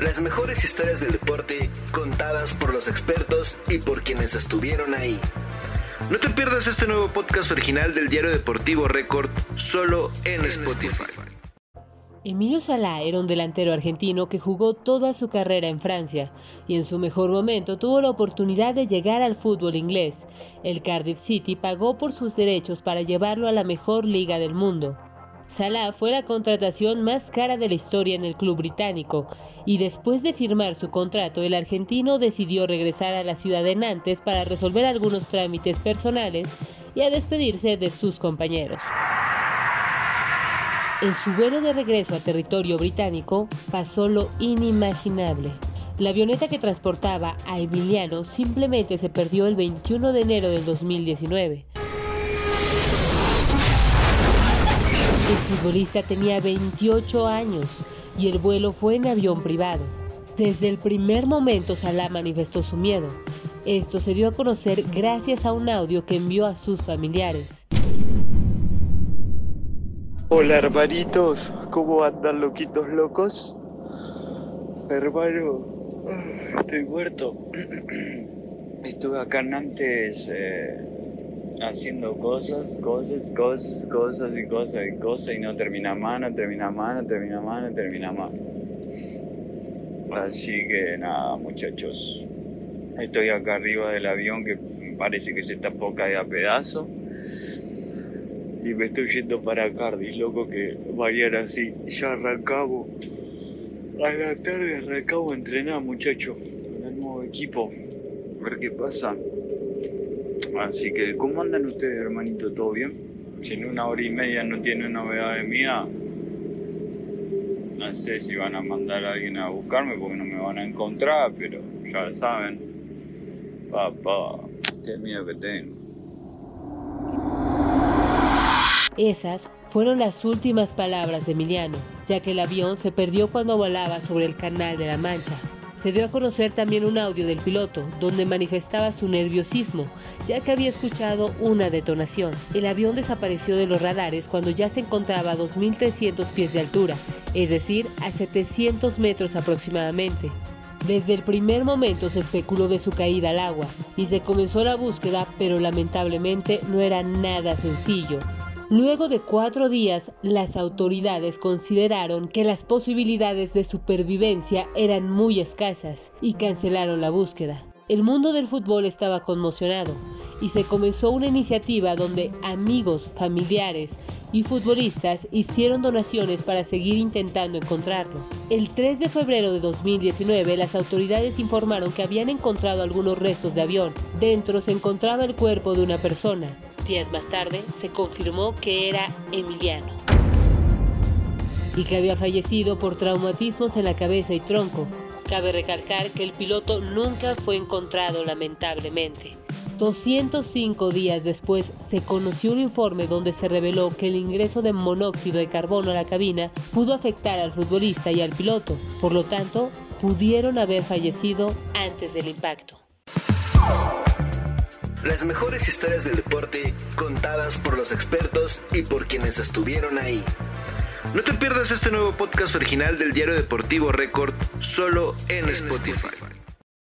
Las mejores historias del deporte contadas por los expertos y por quienes estuvieron ahí. No te pierdas este nuevo podcast original del diario deportivo Record solo en Spotify. Emilio Salá era un delantero argentino que jugó toda su carrera en Francia y en su mejor momento tuvo la oportunidad de llegar al fútbol inglés. El Cardiff City pagó por sus derechos para llevarlo a la mejor liga del mundo. Salah fue la contratación más cara de la historia en el club británico y después de firmar su contrato el argentino decidió regresar a la ciudad de Nantes para resolver algunos trámites personales y a despedirse de sus compañeros. En su vuelo de regreso a territorio británico pasó lo inimaginable. La avioneta que transportaba a Emiliano simplemente se perdió el 21 de enero del 2019. El futbolista tenía 28 años y el vuelo fue en avión privado. Desde el primer momento Salah manifestó su miedo. Esto se dio a conocer gracias a un audio que envió a sus familiares. Hola hermanitos, ¿cómo andan loquitos locos? Hermano, estoy muerto. Estuve acá en Nantes eh, haciendo cosas, cosas, cosas, cosas y cosas y cosas y no termina más, no termina más, no termina más, no termina más. Así que nada, muchachos. Estoy acá arriba del avión que parece que se está poca de a pedazo. Y me estoy yendo para Cardiff, loco, que mañana así ya arrancamos. A la tarde arrancamos entrenar, muchachos, con el nuevo equipo. A ver qué pasa. Así que, ¿cómo andan ustedes, hermanito? ¿Todo bien? Si en una hora y media no tienen novedades mía, no sé si van a mandar a alguien a buscarme porque no me van a encontrar, pero ya saben. Papá, qué miedo que tengo. Esas fueron las últimas palabras de Emiliano, ya que el avión se perdió cuando volaba sobre el Canal de la Mancha. Se dio a conocer también un audio del piloto, donde manifestaba su nerviosismo, ya que había escuchado una detonación. El avión desapareció de los radares cuando ya se encontraba a 2.300 pies de altura, es decir, a 700 metros aproximadamente. Desde el primer momento se especuló de su caída al agua y se comenzó la búsqueda, pero lamentablemente no era nada sencillo. Luego de cuatro días, las autoridades consideraron que las posibilidades de supervivencia eran muy escasas y cancelaron la búsqueda. El mundo del fútbol estaba conmocionado y se comenzó una iniciativa donde amigos, familiares y futbolistas hicieron donaciones para seguir intentando encontrarlo. El 3 de febrero de 2019 las autoridades informaron que habían encontrado algunos restos de avión. Dentro se encontraba el cuerpo de una persona. Días más tarde se confirmó que era Emiliano y que había fallecido por traumatismos en la cabeza y tronco. Cabe recalcar que el piloto nunca fue encontrado lamentablemente. 205 días después se conoció un informe donde se reveló que el ingreso de monóxido de carbono a la cabina pudo afectar al futbolista y al piloto, por lo tanto, pudieron haber fallecido antes del impacto. Las mejores historias del deporte contadas por los expertos y por quienes estuvieron ahí. No te pierdas este nuevo podcast original del diario deportivo Record solo en Spotify.